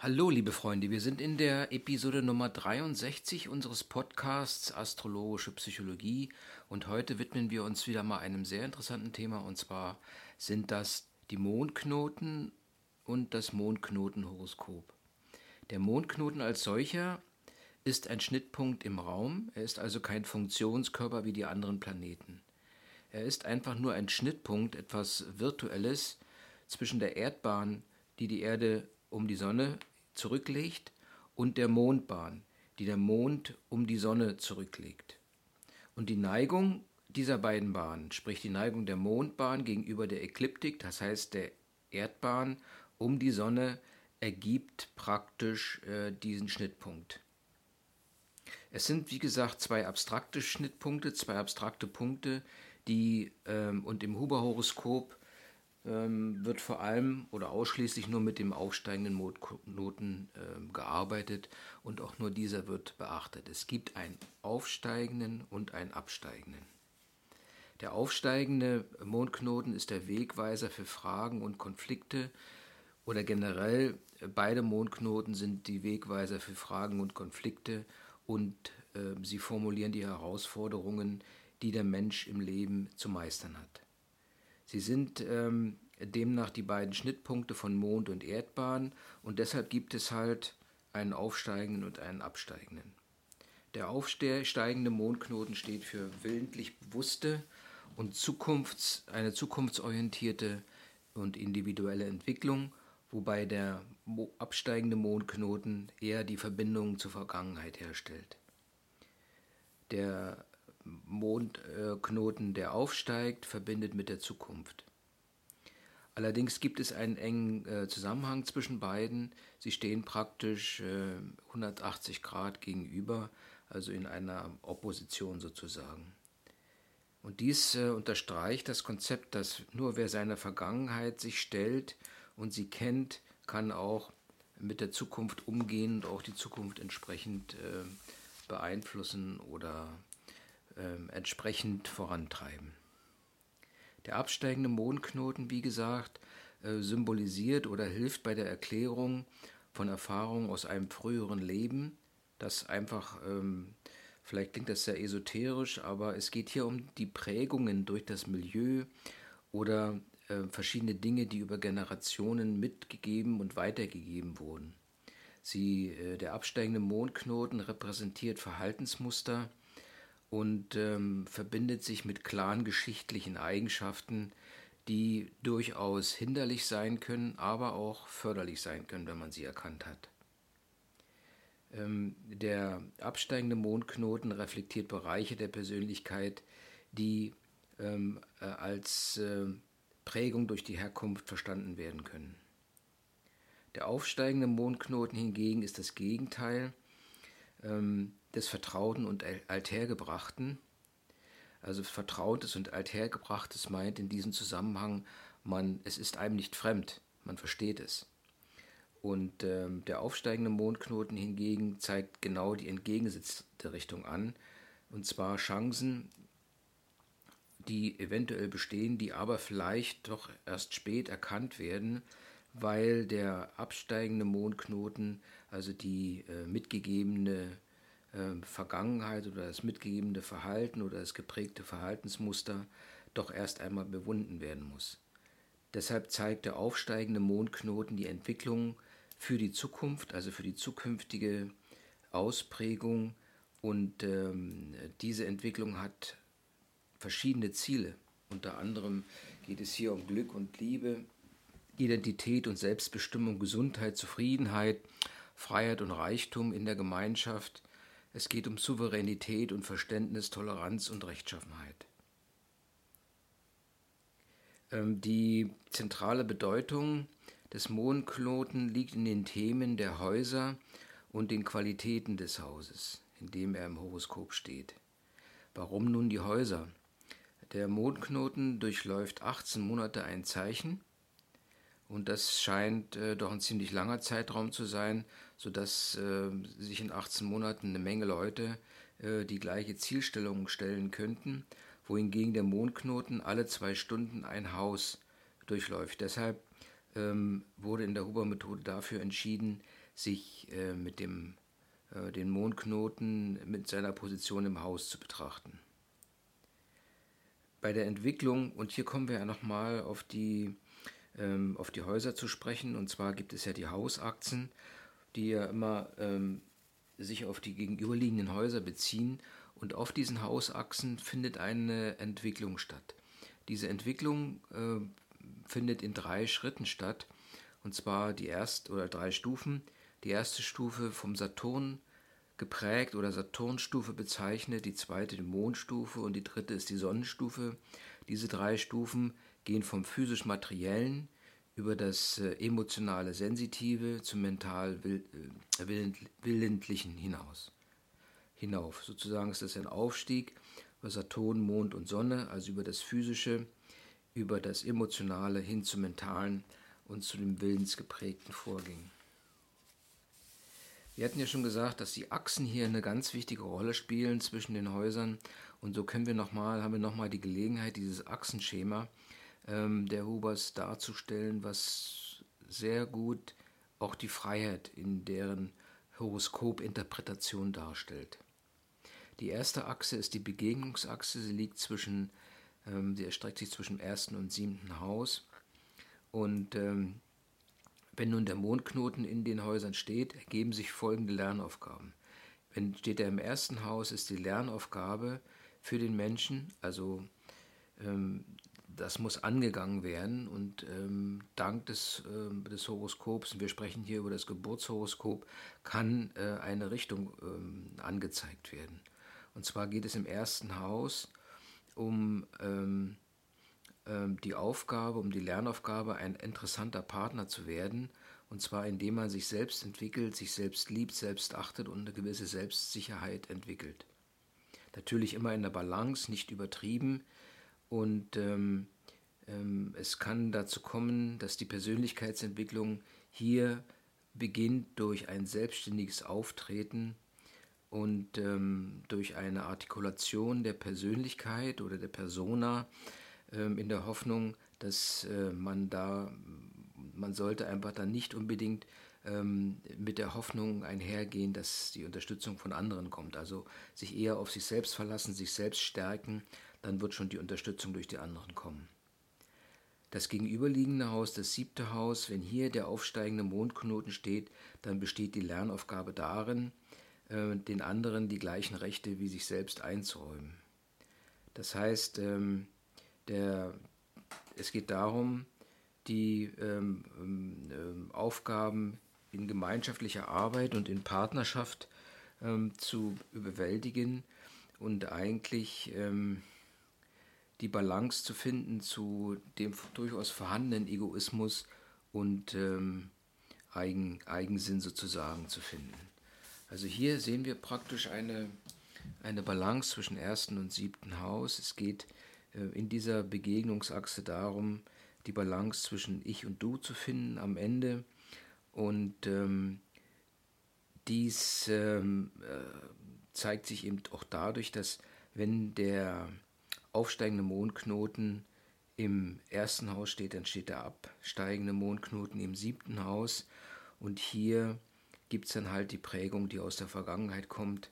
Hallo, liebe Freunde, wir sind in der Episode Nummer 63 unseres Podcasts Astrologische Psychologie und heute widmen wir uns wieder mal einem sehr interessanten Thema und zwar sind das die Mondknoten und das Mondknotenhoroskop. Der Mondknoten als solcher ist ein Schnittpunkt im Raum, er ist also kein Funktionskörper wie die anderen Planeten. Er ist einfach nur ein Schnittpunkt, etwas Virtuelles zwischen der Erdbahn, die die Erde um die Sonne zurücklegt, und der Mondbahn, die der Mond um die Sonne zurücklegt. Und die Neigung dieser beiden Bahnen, sprich die Neigung der Mondbahn gegenüber der Ekliptik, das heißt der Erdbahn um die Sonne, ergibt praktisch äh, diesen Schnittpunkt. Es sind, wie gesagt, zwei abstrakte Schnittpunkte, zwei abstrakte Punkte, die ähm, und im Huber-Horoskop wird vor allem oder ausschließlich nur mit dem aufsteigenden Noten äh, gearbeitet und auch nur dieser wird beachtet. Es gibt einen aufsteigenden und einen absteigenden. Der aufsteigende Mondknoten ist der Wegweiser für Fragen und Konflikte oder generell beide Mondknoten sind die Wegweiser für Fragen und Konflikte und äh, sie formulieren die Herausforderungen, die der Mensch im Leben zu meistern hat. Sie sind ähm, demnach die beiden Schnittpunkte von Mond und Erdbahn und deshalb gibt es halt einen aufsteigenden und einen absteigenden. Der aufsteigende Mondknoten steht für willentlich bewusste und Zukunfts-, eine zukunftsorientierte und individuelle Entwicklung, wobei der absteigende Mondknoten eher die Verbindung zur Vergangenheit herstellt. Der Mondknoten, der aufsteigt, verbindet mit der Zukunft. Allerdings gibt es einen engen äh, Zusammenhang zwischen beiden. Sie stehen praktisch äh, 180 Grad gegenüber, also in einer Opposition sozusagen. Und dies äh, unterstreicht das Konzept, dass nur wer seiner Vergangenheit sich stellt und sie kennt, kann auch mit der Zukunft umgehen und auch die Zukunft entsprechend äh, beeinflussen oder äh, entsprechend vorantreiben. Der absteigende Mondknoten, wie gesagt, äh, symbolisiert oder hilft bei der Erklärung von Erfahrungen aus einem früheren Leben, das einfach, ähm, vielleicht klingt das sehr esoterisch, aber es geht hier um die Prägungen durch das Milieu oder äh, verschiedene Dinge, die über Generationen mitgegeben und weitergegeben wurden. Sie, äh, der absteigende Mondknoten repräsentiert Verhaltensmuster, und ähm, verbindet sich mit klaren geschichtlichen Eigenschaften, die durchaus hinderlich sein können, aber auch förderlich sein können, wenn man sie erkannt hat. Ähm, der absteigende Mondknoten reflektiert Bereiche der Persönlichkeit, die ähm, äh, als äh, Prägung durch die Herkunft verstanden werden können. Der aufsteigende Mondknoten hingegen ist das Gegenteil. Ähm, des Vertrauten und Althergebrachten. Also Vertrautes und Althergebrachtes meint in diesem Zusammenhang, man, es ist einem nicht fremd, man versteht es. Und ähm, der aufsteigende Mondknoten hingegen zeigt genau die entgegengesetzte Richtung an, und zwar Chancen, die eventuell bestehen, die aber vielleicht doch erst spät erkannt werden, weil der absteigende Mondknoten, also die äh, mitgegebene äh, Vergangenheit oder das mitgegebene Verhalten oder das geprägte Verhaltensmuster doch erst einmal bewunden werden muss. Deshalb zeigt der aufsteigende Mondknoten die Entwicklung für die Zukunft, also für die zukünftige Ausprägung und ähm, diese Entwicklung hat verschiedene Ziele. Unter anderem geht es hier um Glück und Liebe, Identität und Selbstbestimmung, Gesundheit, Zufriedenheit, Freiheit und Reichtum in der Gemeinschaft, es geht um Souveränität und Verständnis, Toleranz und Rechtschaffenheit. Ähm, die zentrale Bedeutung des Mondknoten liegt in den Themen der Häuser und den Qualitäten des Hauses, in dem er im Horoskop steht. Warum nun die Häuser? Der Mondknoten durchläuft 18 Monate ein Zeichen und das scheint äh, doch ein ziemlich langer Zeitraum zu sein, sodass äh, sich in 18 Monaten eine Menge Leute äh, die gleiche Zielstellung stellen könnten, wohingegen der Mondknoten alle zwei Stunden ein Haus durchläuft. Deshalb ähm, wurde in der Huber-Methode dafür entschieden, sich äh, mit dem, äh, den Mondknoten mit seiner Position im Haus zu betrachten. Bei der Entwicklung, und hier kommen wir ja nochmal auf die, ähm, auf die Häuser zu sprechen, und zwar gibt es ja die Hausachsen, die ja immer ähm, sich auf die gegenüberliegenden Häuser beziehen, und auf diesen Hausachsen findet eine Entwicklung statt. Diese Entwicklung äh, findet in drei Schritten statt, und zwar die ersten oder drei Stufen. Die erste Stufe vom Saturn geprägt oder Saturnstufe bezeichnet, die zweite die Mondstufe und die dritte ist die Sonnenstufe. Diese drei Stufen gehen vom physisch-materiellen über das äh, emotionale Sensitive zum mental-willentlichen äh, hinaus. Hinauf. Sozusagen ist das ein Aufstieg über Saturn, Mond und Sonne, also über das Physische, über das Emotionale hin zum Mentalen und zu dem willensgeprägten Vorgängen. Wir hatten ja schon gesagt, dass die Achsen hier eine ganz wichtige Rolle spielen zwischen den Häusern und so können wir noch mal, haben wir nochmal die Gelegenheit, dieses Achsenschema ähm, der Hubers darzustellen, was sehr gut auch die Freiheit in deren Horoskopinterpretation darstellt. Die erste Achse ist die Begegnungsachse, sie liegt zwischen, ähm, sie erstreckt sich zwischen dem ersten und siebten Haus. Und ähm, wenn nun der Mondknoten in den Häusern steht, ergeben sich folgende Lernaufgaben. Wenn steht er im ersten Haus, ist die Lernaufgabe für den Menschen, also ähm, das muss angegangen werden und ähm, dank des, äh, des Horoskops, und wir sprechen hier über das Geburtshoroskop, kann äh, eine Richtung ähm, angezeigt werden. Und zwar geht es im ersten Haus um ähm, ähm, die Aufgabe, um die Lernaufgabe, ein interessanter Partner zu werden. Und zwar indem man sich selbst entwickelt, sich selbst liebt, selbst achtet und eine gewisse Selbstsicherheit entwickelt. Natürlich immer in der Balance, nicht übertrieben. Und ähm, ähm, es kann dazu kommen, dass die Persönlichkeitsentwicklung hier beginnt durch ein selbstständiges Auftreten und ähm, durch eine Artikulation der Persönlichkeit oder der Persona ähm, in der Hoffnung, dass äh, man da, man sollte einfach dann nicht unbedingt ähm, mit der Hoffnung einhergehen, dass die Unterstützung von anderen kommt. Also sich eher auf sich selbst verlassen, sich selbst stärken, dann wird schon die Unterstützung durch die anderen kommen. Das gegenüberliegende Haus, das siebte Haus, wenn hier der aufsteigende Mondknoten steht, dann besteht die Lernaufgabe darin, äh, den anderen die gleichen Rechte wie sich selbst einzuräumen. Das heißt, ähm, der, es geht darum, die ähm, ähm, Aufgaben in gemeinschaftlicher Arbeit und in Partnerschaft zu überwältigen und eigentlich die Balance zu finden zu dem durchaus vorhandenen Egoismus und Eigen, Eigensinn sozusagen zu finden. Also hier sehen wir praktisch eine, eine Balance zwischen ersten und siebten Haus. Es geht äh, in dieser Begegnungsachse darum, die Balance zwischen Ich und Du zu finden am Ende. Und ähm, dies ähm, äh, zeigt sich eben auch dadurch, dass wenn der aufsteigende Mondknoten im ersten Haus steht, dann steht der absteigende Mondknoten im siebten Haus. Und hier gibt es dann halt die Prägung, die aus der Vergangenheit kommt,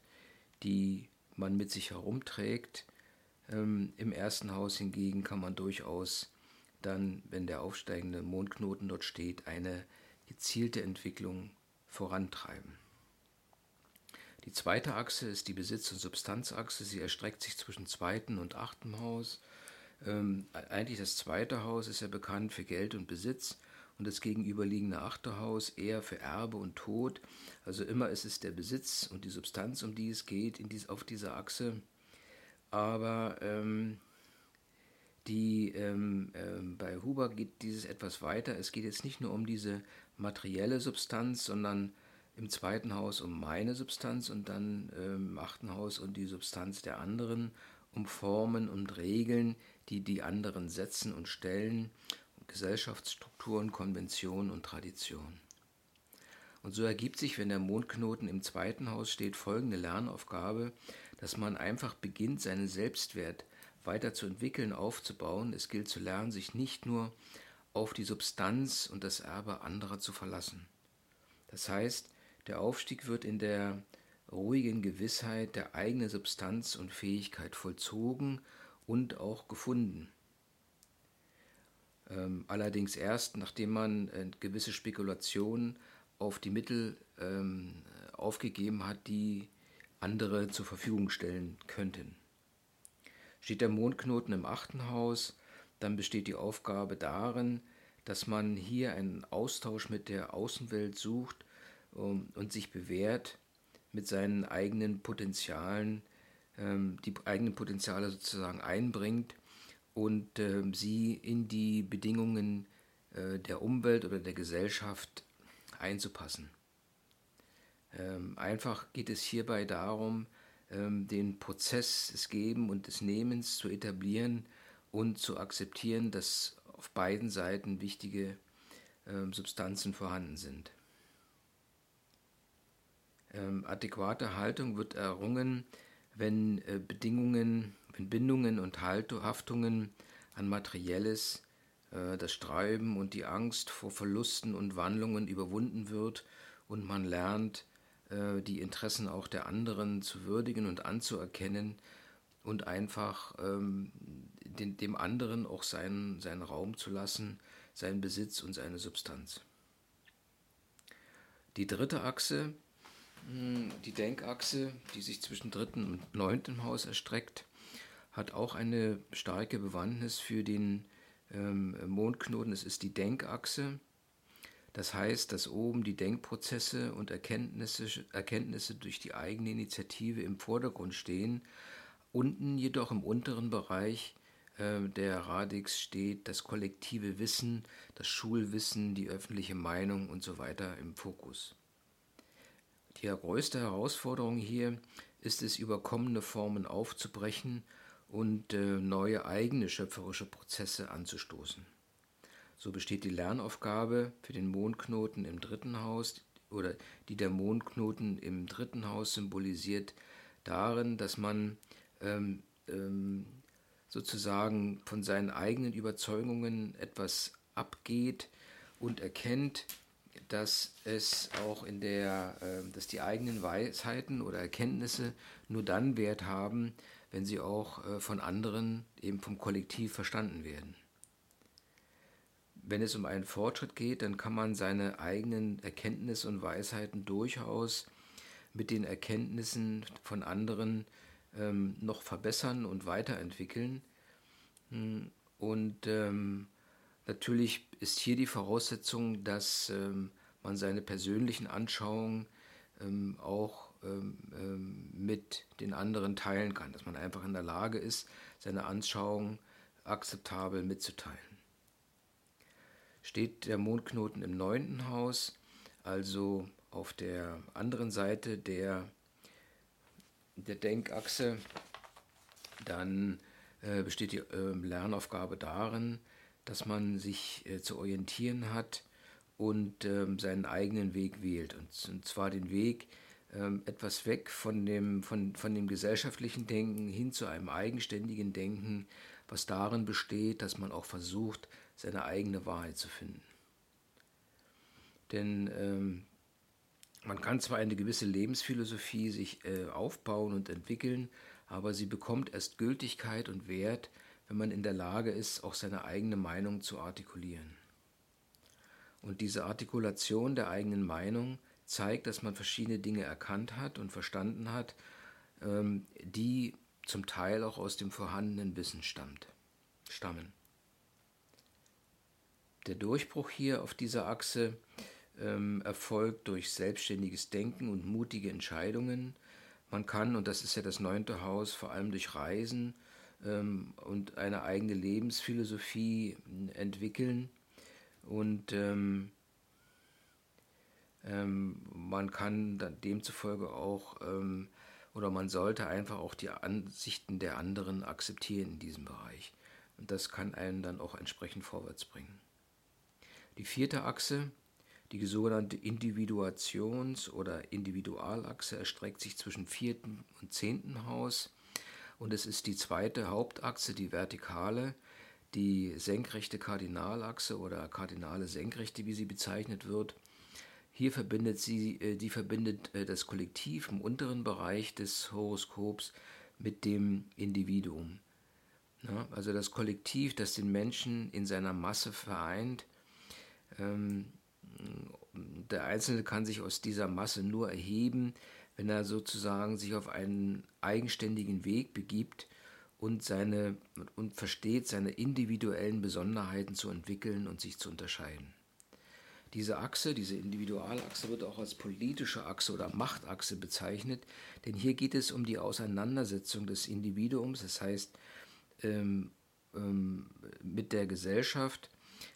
die man mit sich herumträgt. Ähm, Im ersten Haus hingegen kann man durchaus dann, wenn der aufsteigende Mondknoten dort steht, eine gezielte Entwicklung vorantreiben. Die zweite Achse ist die Besitz- und Substanzachse. Sie erstreckt sich zwischen zweiten und achtem Haus. Ähm, eigentlich das zweite Haus ist ja bekannt für Geld und Besitz und das gegenüberliegende Achterhaus eher für Erbe und Tod. Also immer ist es der Besitz und die Substanz, um die es geht in dies, auf dieser Achse. Aber ähm, die, ähm, ähm, bei Huber geht dieses etwas weiter. Es geht jetzt nicht nur um diese materielle Substanz, sondern im zweiten Haus um meine Substanz und dann ähm, im achten Haus um die Substanz der anderen, um Formen und Regeln, die die anderen setzen und stellen Gesellschaftsstrukturen, Konventionen und Traditionen. Und so ergibt sich, wenn der Mondknoten im zweiten Haus steht, folgende Lernaufgabe, dass man einfach beginnt, seinen Selbstwert weiterzuentwickeln, aufzubauen. Es gilt zu lernen, sich nicht nur auf die Substanz und das Erbe anderer zu verlassen. Das heißt, Der Aufstieg wird in der ruhigen Gewissheit der eigenen Substanz und Fähigkeit vollzogen und auch gefunden. Ähm, allerdings erst, nachdem man äh, gewisse Spekulationen auf die Mittel ähm, aufgegeben hat, die andere zur Verfügung stellen könnten. Steht der Mondknoten im achten Haus, dann besteht die Aufgabe darin, dass man hier einen Austausch mit der Außenwelt sucht um, und sich bewährt, mit seinen eigenen Potenzialen, ähm, die eigenen Potenziale sozusagen einbringt und äh, sie in die Bedingungen äh, der Umwelt oder der Gesellschaft einzupassen. Ähm, einfach geht es hierbei darum, ähm, den Prozess des Geben und des Nehmens zu etablieren und zu akzeptieren, dass auf beiden Seiten wichtige ähm, Substanzen vorhanden sind. Ähm, adäquate Haltung wird errungen, wenn äh, Bedingungen, wenn Bindungen und Haftungen an Materielles, äh, das Sträuben und die Angst vor Verlusten und Wandlungen überwunden wird und man lernt, äh, die Interessen auch der anderen zu würdigen und anzuerkennen und einfach ähm, den, dem anderen auch seinen, seinen Raum zu lassen, seinen Besitz und seine Substanz. Die dritte Achse die Denkachse, die sich zwischen dritten und neunten Haus erstreckt, hat auch eine starke Bewandtnis für den ähm, Mondknoten. Es ist die Denkachse. Das heißt, dass oben die Denkprozesse und Erkenntnisse, Erkenntnisse durch die eigene Initiative im Vordergrund stehen. Unten jedoch im unteren Bereich äh, der Radix steht das kollektive Wissen, das Schulwissen, die öffentliche Meinung und so weiter im Fokus. Die größte Herausforderung hier ist es, überkommene Formen aufzubrechen und äh, neue eigene schöpferische Prozesse anzustoßen. So besteht die Lernaufgabe für den Mondknoten im dritten Haus oder die der Mondknoten im dritten Haus symbolisiert darin, dass man ähm, ähm, sozusagen von seinen eigenen Überzeugungen etwas abgeht und erkennt, dass es auch in der, äh, dass die eigenen Weisheiten oder Erkenntnisse nur dann Wert haben, wenn sie auch äh, von anderen, eben vom Kollektiv verstanden werden. Wenn es um einen Fortschritt geht, dann kann man seine eigenen Erkenntnisse und Weisheiten durchaus mit den Erkenntnissen von anderen ähm, noch verbessern und weiterentwickeln. Hm, und ähm, Natürlich ist hier die Voraussetzung, dass ähm, man seine persönlichen Anschauungen ähm, auch ähm, ähm, mit den anderen teilen kann, dass man einfach in der Lage ist, seine Anschauungen akzeptabel mitzuteilen. Steht der Mondknoten im neunten Haus, also auf der anderen Seite der, der Denkachse, dann äh, besteht die äh, Lernaufgabe darin, dass man sich äh, zu orientieren hat und ähm, seinen eigenen Weg wählt. Und, und zwar den Weg ähm, etwas weg von dem, von, von dem gesellschaftlichen Denken hin zu einem eigenständigen Denken, was darin besteht, dass man auch versucht, seine eigene Wahrheit zu finden. Denn ähm, man kann zwar eine gewisse Lebensphilosophie sich äh, aufbauen und entwickeln, aber sie bekommt erst Gültigkeit und Wert, wenn man in der Lage ist, auch seine eigene Meinung zu artikulieren. Und diese Artikulation der eigenen Meinung zeigt, dass man verschiedene Dinge erkannt hat und verstanden hat, ähm, die zum Teil auch aus dem vorhandenen Wissen stammt, stammen. Der Durchbruch hier auf dieser Achse ähm, erfolgt durch selbstständiges Denken und mutige Entscheidungen. Man kann, und das ist ja das neunte Haus, vor allem durch Reisen ähm, und eine eigene Lebensphilosophie entwickeln. Und ähm, ähm, man kann demzufolge auch ähm, oder man sollte einfach auch die Ansichten der anderen akzeptieren in diesem Bereich. Und das kann einen dann auch entsprechend vorwärts bringen. Die vierte Achse, die sogenannte Individuations- oder Individualachse, erstreckt sich zwischen vierten und zehnten Haus und es ist die zweite Hauptachse, die vertikale, die senkrechte Kardinalachse oder kardinale Senkrechte, wie sie bezeichnet wird. Hier verbindet sie, äh, die verbindet äh, das Kollektiv im unteren Bereich des Horoskops mit dem Individuum. Also das Kollektiv, das den Menschen in seiner Masse vereint. Ähm, der Einzelne kann sich aus dieser Masse nur erheben, wenn er sozusagen sich auf einen eigenständigen Weg begibt und, seine, und versteht, seine individuellen Besonderheiten zu entwickeln und sich zu unterscheiden. Diese Achse, diese Individualachse wird auch als politische Achse oder Machtachse bezeichnet, denn hier geht es um die Auseinandersetzung des Individuums, das heißt ähm, ähm, mit der Gesellschaft.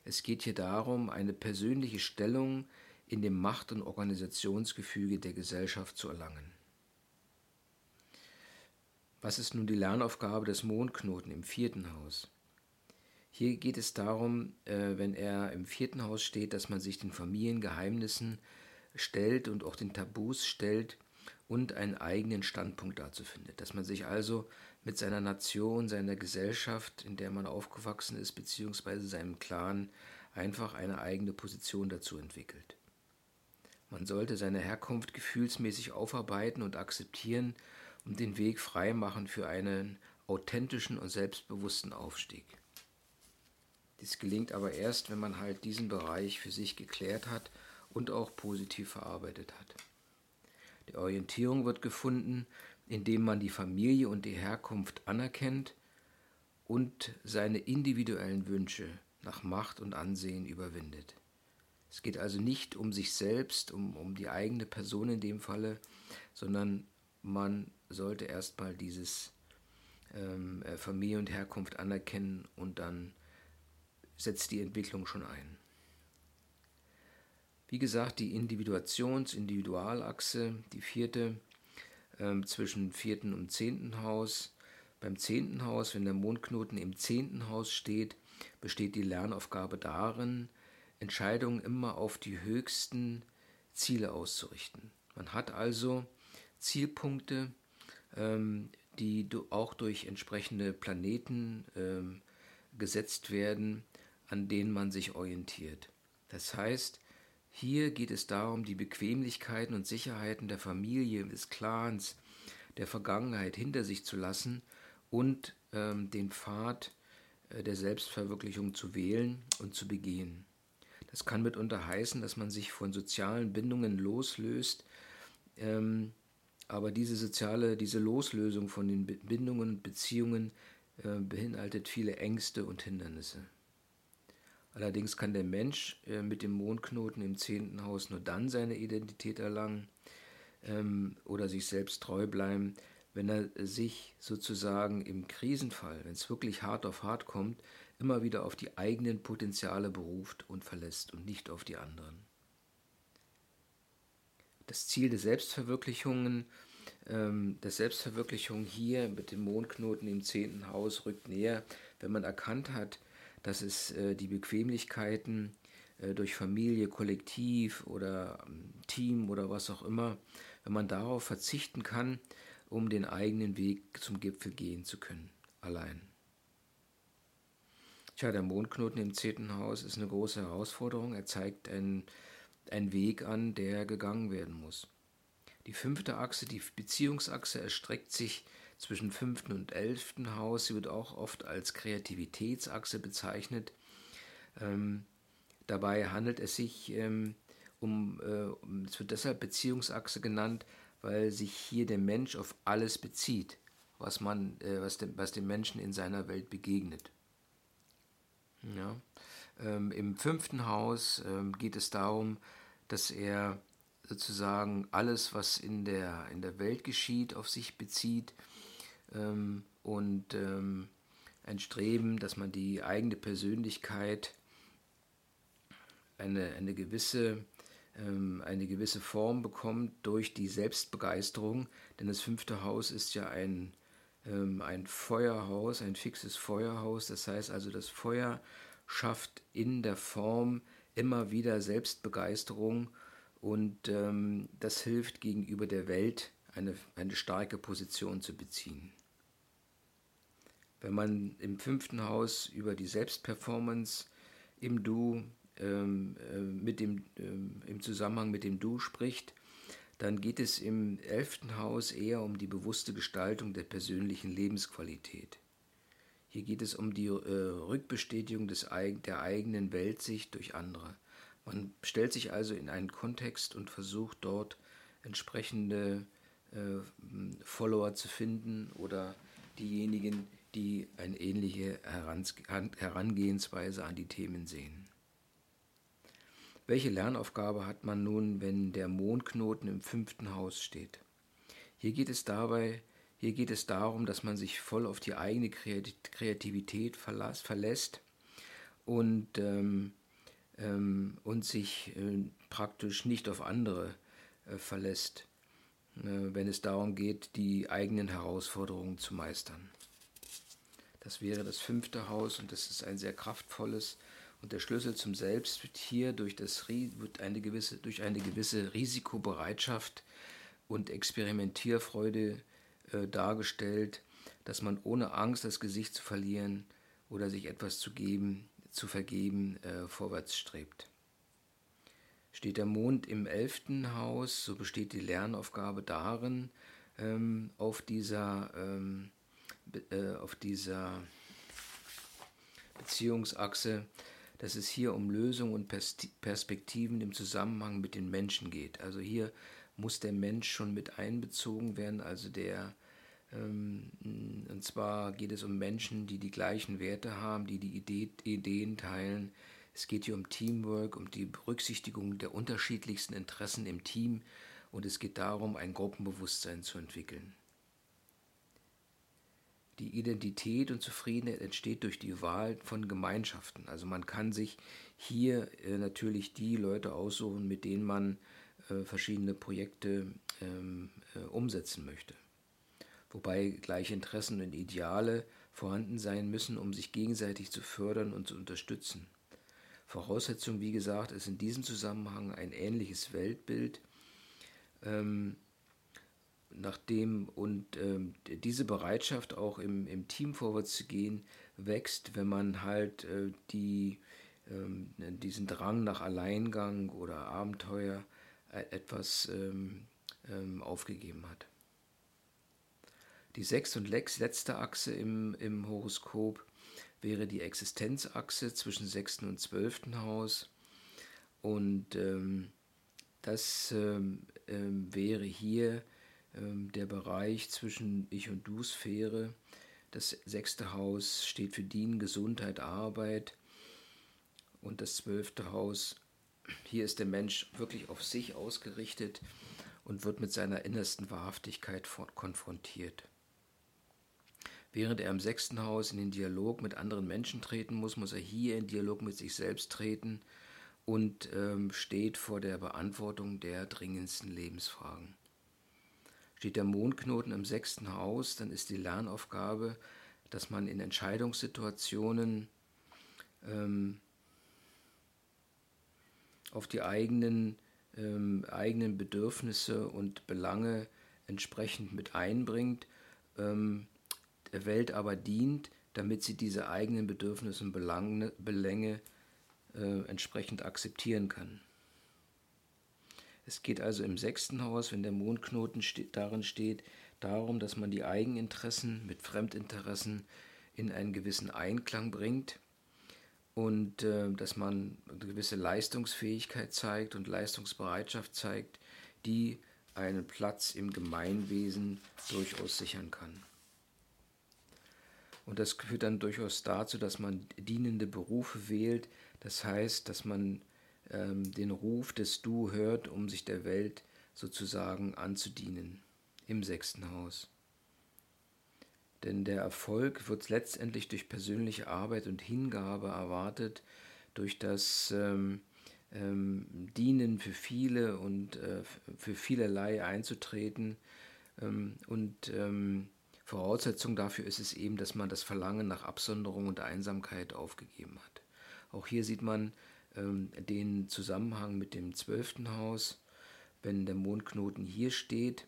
Es geht hier darum, eine persönliche Stellung in dem Macht- und Organisationsgefüge der Gesellschaft zu erlangen. Was ist nun die Lernaufgabe des Mondknoten im vierten Haus? Hier geht es darum, äh, wenn er im vierten Haus steht, dass man sich den Familiengeheimnissen stellt und auch den Tabus stellt und einen eigenen Standpunkt dazu findet. Dass man sich also mit seiner Nation, seiner Gesellschaft, in der man aufgewachsen ist, beziehungsweise seinem Clan einfach eine eigene Position dazu entwickelt. Man sollte seine Herkunft gefühlsmäßig aufarbeiten und akzeptieren und den Weg frei machen für einen authentischen und selbstbewussten Aufstieg. Dies gelingt aber erst, wenn man halt diesen Bereich für sich geklärt hat und auch positiv verarbeitet hat. Die Orientierung wird gefunden, indem man die Familie und die Herkunft anerkennt und seine individuellen Wünsche nach Macht und Ansehen überwindet. Es geht also nicht um sich selbst, um, um die eigene Person in dem Falle, sondern man sollte erstmal dieses ähm, äh, Familie und Herkunft anerkennen und dann setzt die Entwicklung schon ein. Wie gesagt, die Individuations-Individualachse, die vierte, ähm, zwischen vierten und zehnten Haus. Beim zehnten Haus, wenn der Mondknoten im zehnten Haus steht, besteht die Lernaufgabe darin, Entscheidungen immer auf die höchsten Ziele auszurichten. Man hat also Zielpunkte, ähm, die auch durch entsprechende Planeten ähm, gesetzt werden, an denen man sich orientiert. Das heißt, hier geht es darum, die Bequemlichkeiten und Sicherheiten der Familie, des Clans, der Vergangenheit hinter sich zu lassen und ähm, den Pfad äh, der Selbstverwirklichung zu wählen und zu begehen. Das kann mitunter heißen, dass man sich von sozialen Bindungen loslöst, ähm, aber diese soziale, diese Loslösung von den Bindungen und Beziehungen äh, beinhaltet viele Ängste und Hindernisse. Allerdings kann der Mensch äh, mit dem Mondknoten im zehnten Haus nur dann seine Identität erlangen ähm, oder sich selbst treu bleiben, wenn er sich sozusagen im Krisenfall, wenn es wirklich hart auf hart kommt, immer wieder auf die eigenen Potenziale beruft und verlässt und nicht auf die anderen. Das Ziel der Selbstverwirklichungen, ähm, der Selbstverwirklichung hier mit dem Mondknoten im zehnten Haus rückt näher, wenn man erkannt hat, dass es äh, die Bequemlichkeiten äh, durch Familie, Kollektiv oder ähm, Team oder was auch immer, wenn man darauf verzichten kann, um den eigenen Weg zum Gipfel gehen zu können, allein. Tja, der Mondknoten im zehnten Haus ist eine große Herausforderung. Er zeigt einen, einen Weg an, der gegangen werden muss. Die fünfte Achse, die Beziehungsachse, erstreckt sich zwischen fünften und elften Haus. Sie wird auch oft als Kreativitätsachse bezeichnet. Ähm, dabei handelt es sich ähm, um, äh, es wird deshalb Beziehungsachse genannt, weil sich hier der Mensch auf alles bezieht, was, man, äh, was, dem, was dem Menschen in seiner Welt begegnet. Ja. Ähm, Im fünften Haus ähm, geht es darum, dass er sozusagen alles, was in der, in der Welt geschieht, auf sich bezieht ähm, und ähm, ein Streben, dass man die eigene Persönlichkeit eine, eine, gewisse, ähm, eine gewisse Form bekommt durch die Selbstbegeisterung, denn das fünfte Haus ist ja ein ähm, ein Feuerhaus, ein fixes Feuerhaus. Das heißt also, das Feuer schafft in der Form immer wieder Selbstbegeisterung und ähm, das hilft gegenüber der Welt eine, eine starke Position zu beziehen. Wenn man im fünften Haus über die Selbstperformance im Du ähm, äh, mit dem, ähm, im Zusammenhang mit dem Du spricht, dann geht es im elften Haus eher um die bewusste Gestaltung der persönlichen Lebensqualität. Hier geht es um die äh, Rückbestätigung des, der eigenen Weltsicht durch andere. Man stellt sich also in einen Kontext und versucht dort entsprechende äh, Follower zu finden oder diejenigen, die eine ähnliche Herangehensweise an die Themen sehen. Welche Lernaufgabe hat man nun, wenn der Mondknoten im fünften Haus steht? Hier geht es dabei, hier geht es darum, dass man sich voll auf die eigene Kreativität verlässt und, ähm, ähm, und sich äh, praktisch nicht auf andere äh, verlässt, äh, wenn es darum geht, die eigenen Herausforderungen zu meistern. Das wäre das fünfte Haus und das ist ein sehr kraftvolles und der Schlüssel zum Selbst wird hier durch, das, wird eine gewisse, durch eine gewisse Risikobereitschaft und Experimentierfreude äh, dargestellt, dass man ohne Angst, das Gesicht zu verlieren oder sich etwas zu geben, zu vergeben, äh, vorwärts strebt. Steht der Mond im elften Haus, so besteht die Lernaufgabe darin, ähm, auf dieser, ähm, äh, auf dieser Beziehungsachse dass es hier um Lösungen und Perspektiven im Zusammenhang mit den Menschen geht. Also hier muss der Mensch schon mit einbezogen werden, also der, und zwar geht es um Menschen, die die gleichen Werte haben, die die Idee, Ideen teilen. Es geht hier um Teamwork, um die Berücksichtigung der unterschiedlichsten Interessen im Team und es geht darum, ein Gruppenbewusstsein zu entwickeln. Die Identität und Zufriedenheit entsteht durch die Wahl von Gemeinschaften. Also man kann sich hier äh, natürlich die Leute aussuchen, mit denen man äh, verschiedene Projekte ähm, äh, umsetzen möchte. Wobei gleiche Interessen und Ideale vorhanden sein müssen, um sich gegenseitig zu fördern und zu unterstützen. Voraussetzung, wie gesagt, ist in diesem Zusammenhang ein ähnliches Weltbild. Ähm, nachdem und ähm, diese Bereitschaft auch im, im Team vorwärts zu gehen wächst, wenn man halt äh, die, ähm, diesen Drang nach Alleingang oder Abenteuer äh, etwas ähm, ähm aufgegeben hat. Die sechste und letzte Achse im, im Horoskop wäre die Existenzachse zwischen sechsten und zwölften Haus und ähm, das ähm, wäre hier ähm, der Bereich zwischen Ich- und Du-Sphäre. Das sechste Haus steht für Dienen, Gesundheit, Arbeit. Und das zwölfte Haus, hier ist der Mensch wirklich auf sich ausgerichtet und wird mit seiner innersten Wahrhaftigkeit konfrontiert. Während er im sechsten Haus in den Dialog mit anderen Menschen treten muss, muss er hier in Dialog mit sich selbst treten und ähm, steht vor der Beantwortung der dringendsten Lebensfragen. Steht der Mondknoten im sechsten Haus, dann ist die Lernaufgabe, dass man in Entscheidungssituationen ähm, auf die eigenen, ähm, eigenen Bedürfnisse und Belange entsprechend mit einbringt, ähm, der Welt aber dient, damit sie diese eigenen Bedürfnisse und Belange, Belänge äh, entsprechend akzeptieren kann. Es geht also im sechsten Haus, wenn der Mondknoten steht, darin steht, darum, dass man die Eigeninteressen mit Fremdinteressen in einen gewissen Einklang bringt und äh, dass man eine gewisse Leistungsfähigkeit zeigt und Leistungsbereitschaft zeigt, die einen Platz im Gemeinwesen durchaus sichern kann. Und das führt dann durchaus dazu, dass man dienende Berufe wählt. Das heißt, dass man ähm, den Ruf des Du hört, um sich der Welt sozusagen anzudienen im sechsten Haus. Denn der Erfolg wird letztendlich durch persönliche Arbeit und Hingabe erwartet, durch das ähm, ähm, Dienen für viele und äh, für vielerlei einzutreten. Ähm, und ähm, Voraussetzung dafür ist es eben, dass man das Verlangen nach Absonderung und Einsamkeit aufgegeben hat. Auch hier sieht man, ähm, den Zusammenhang mit dem zwölften Haus. Wenn der Mondknoten hier steht,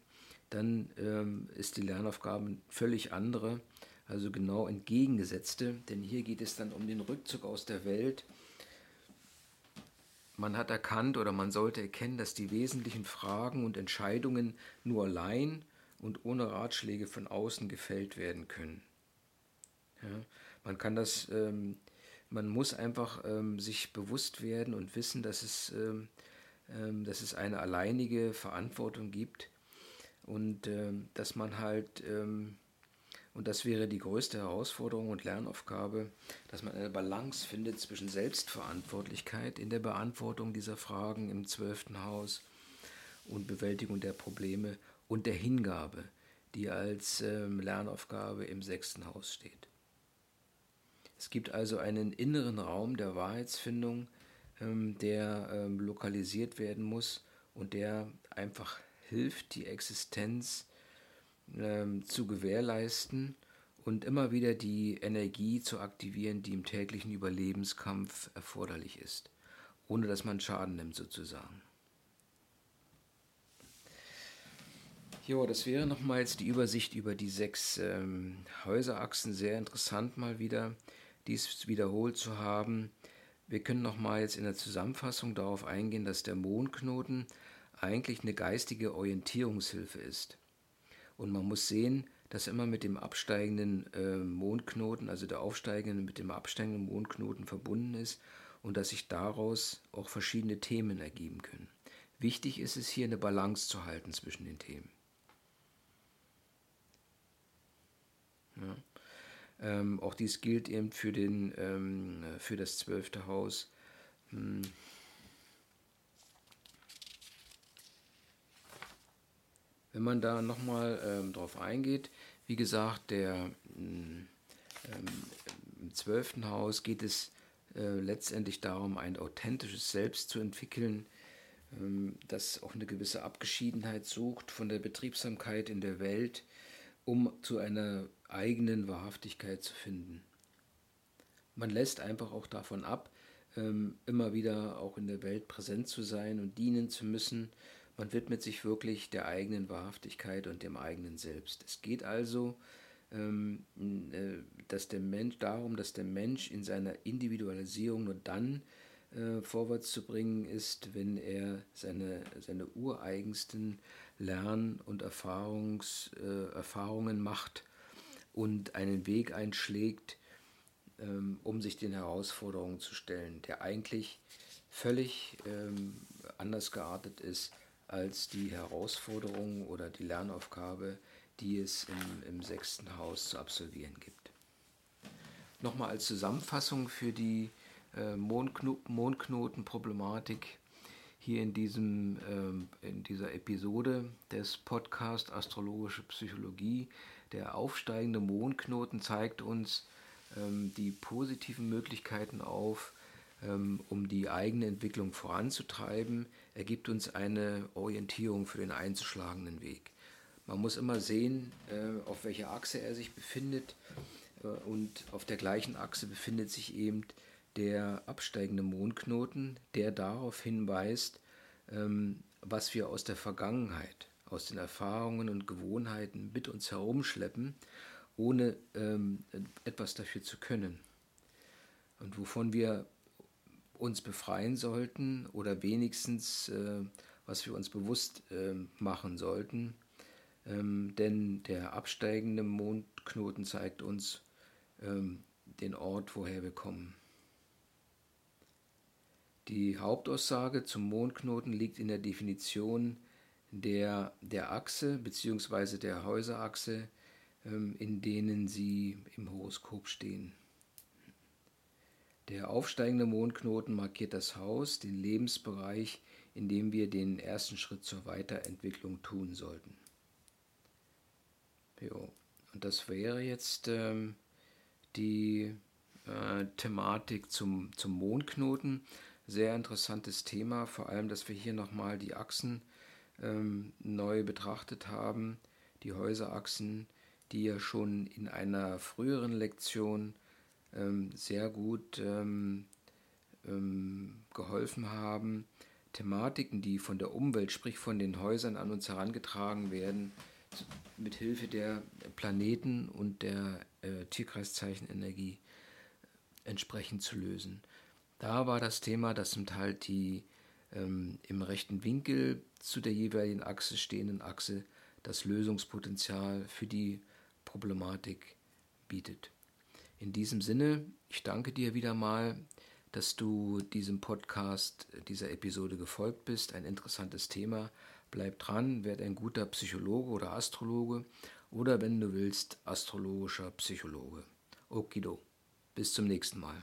dann ähm, ist die Lernaufgabe völlig andere, also genau entgegengesetzte, denn hier geht es dann um den Rückzug aus der Welt man hat erkannt oder man sollte erkennen, dass die wesentlichen Fragen und Entscheidungen nur allein und ohne Ratschläge von außen gefällt werden können. Ja, man kann das, ähm, man muss einfach ähm, sich bewusst werden und wissen, dass es, ähm, ähm dass es eine alleinige Verantwortung gibt und ähm, dass man halt ähm, und das wäre die größte Herausforderung und Lernaufgabe, dass man eine Balance findet zwischen Selbstverantwortlichkeit in der Beantwortung dieser Fragen im zwölften Haus und Bewältigung der Probleme und der Hingabe, die als ähm, Lernaufgabe im sechsten Haus steht. Es gibt also einen inneren Raum der Wahrheitsfindung, ähm, der ähm, lokalisiert werden muss und der einfach hilft, die Existenz ähm, zu gewährleisten und immer wieder die Energie zu aktivieren, die im täglichen Überlebenskampf erforderlich ist, ohne dass man Schaden nimmt sozusagen. Jo, das wäre nochmals die Übersicht über die sechs ähm, Häuserachsen. Sehr interessant mal wieder, dies wiederholt zu haben. Wir können nochmal in der Zusammenfassung darauf eingehen, dass der Mondknoten eigentlich eine geistige Orientierungshilfe ist. Und man muss sehen, dass immer mit dem absteigenden äh, Mondknoten, also der aufsteigende mit dem absteigenden Mondknoten verbunden ist und dass sich daraus auch verschiedene Themen ergeben können. Wichtig ist es hier eine Balance zu halten zwischen den Themen. Ja. Ähm, auch dies gilt eben für, den, ähm, für das zwölfte Haus. Hm. Wenn man da nochmal ähm, drauf eingeht, wie gesagt, der, hm, ähm, im zwölften Haus geht es äh, letztendlich darum, ein authentisches Selbst zu entwickeln, ähm, das auch eine gewisse Abgeschiedenheit sucht von der Betriebsamkeit in der Welt, um zu einer eigenen Wahrhaftigkeit zu finden. Man lässt einfach auch davon ab, ähm, immer wieder auch in der Welt präsent zu sein und dienen zu müssen, man widmet sich wirklich der eigenen Wahrhaftigkeit und dem eigenen Selbst. Es geht also ähm, äh, dass der Mensch, darum, dass der Mensch in seiner Individualisierung nur dann äh, vorwärts zu bringen ist, wenn er seine, seine ureigensten Lern- und Erfahrungs, äh, Erfahrungen macht und einen Weg einschlägt, ähm, um sich den Herausforderungen zu stellen, der eigentlich völlig ähm, anders geartet ist als die Herausforderung oder die Lernaufgabe, die es im, im sechsten Haus zu absolvieren gibt. Nochmal als Zusammenfassung für die äh, Mondkno Mondknotenproblematik hier in, diesem, äh, in dieser Episode des Podcasts Astrologische Psychologie. Der aufsteigende Mondknoten zeigt uns ähm, die positiven Möglichkeiten auf, ähm, um die eigene Entwicklung voranzutreiben, ergibt uns eine Orientierung für den einzuschlagenden Weg. Man muss immer sehen, äh, auf welcher Achse er sich befindet äh, und auf der gleichen Achse befindet sich eben der absteigende Mondknoten, der darauf hinweist, ähm, was wir aus der Vergangenheit, aus den Erfahrungen und Gewohnheiten mit uns herumschleppen, ohne ähm, etwas dafür zu können. Und wovon wir uns befreien sollten oder wenigstens, äh, was wir uns bewusst äh, machen sollten. Ähm, denn der absteigende Mondknoten zeigt uns ähm, den Ort, woher wir kommen. Die Hauptaussage zum Mondknoten liegt in der Definition der, der Achse bzw. der Häuserachse, ähm, in denen sie im Horoskop stehen. Der aufsteigende Mondknoten markiert das Haus, den Lebensbereich, in dem wir den ersten Schritt zur Weiterentwicklung tun sollten. Jo. Und das wäre jetzt ähm, die äh, Thematik zum, zum Mondknoten. Sehr interessantes Thema, vor allem, dass wir hier nochmal die Achsen ähm, neu betrachtet haben, die Häuserachsen, die ja schon in einer früheren Lektion ähm, sehr gut ähm, ähm, geholfen haben. Thematiken, die von der Umwelt, sprich von den Häusern an uns herangetragen werden, mit Hilfe der Planeten und der äh, Tierkreiszeichenenergie entsprechend zu lösen. Da war das Thema, dass zum Teil die ähm, im rechten Winkel zu der jeweiligen Achse stehenden Achse das Lösungspotenzial für die Problematik bietet. In diesem Sinne, ich danke dir wieder mal, dass du diesem Podcast, dieser Episode gefolgt bist. Ein interessantes Thema. Bleib dran, werd ein guter Psychologe oder Astrologe oder wenn du willst, astrologischer Psychologe. Okido. Bis zum nächsten Mal.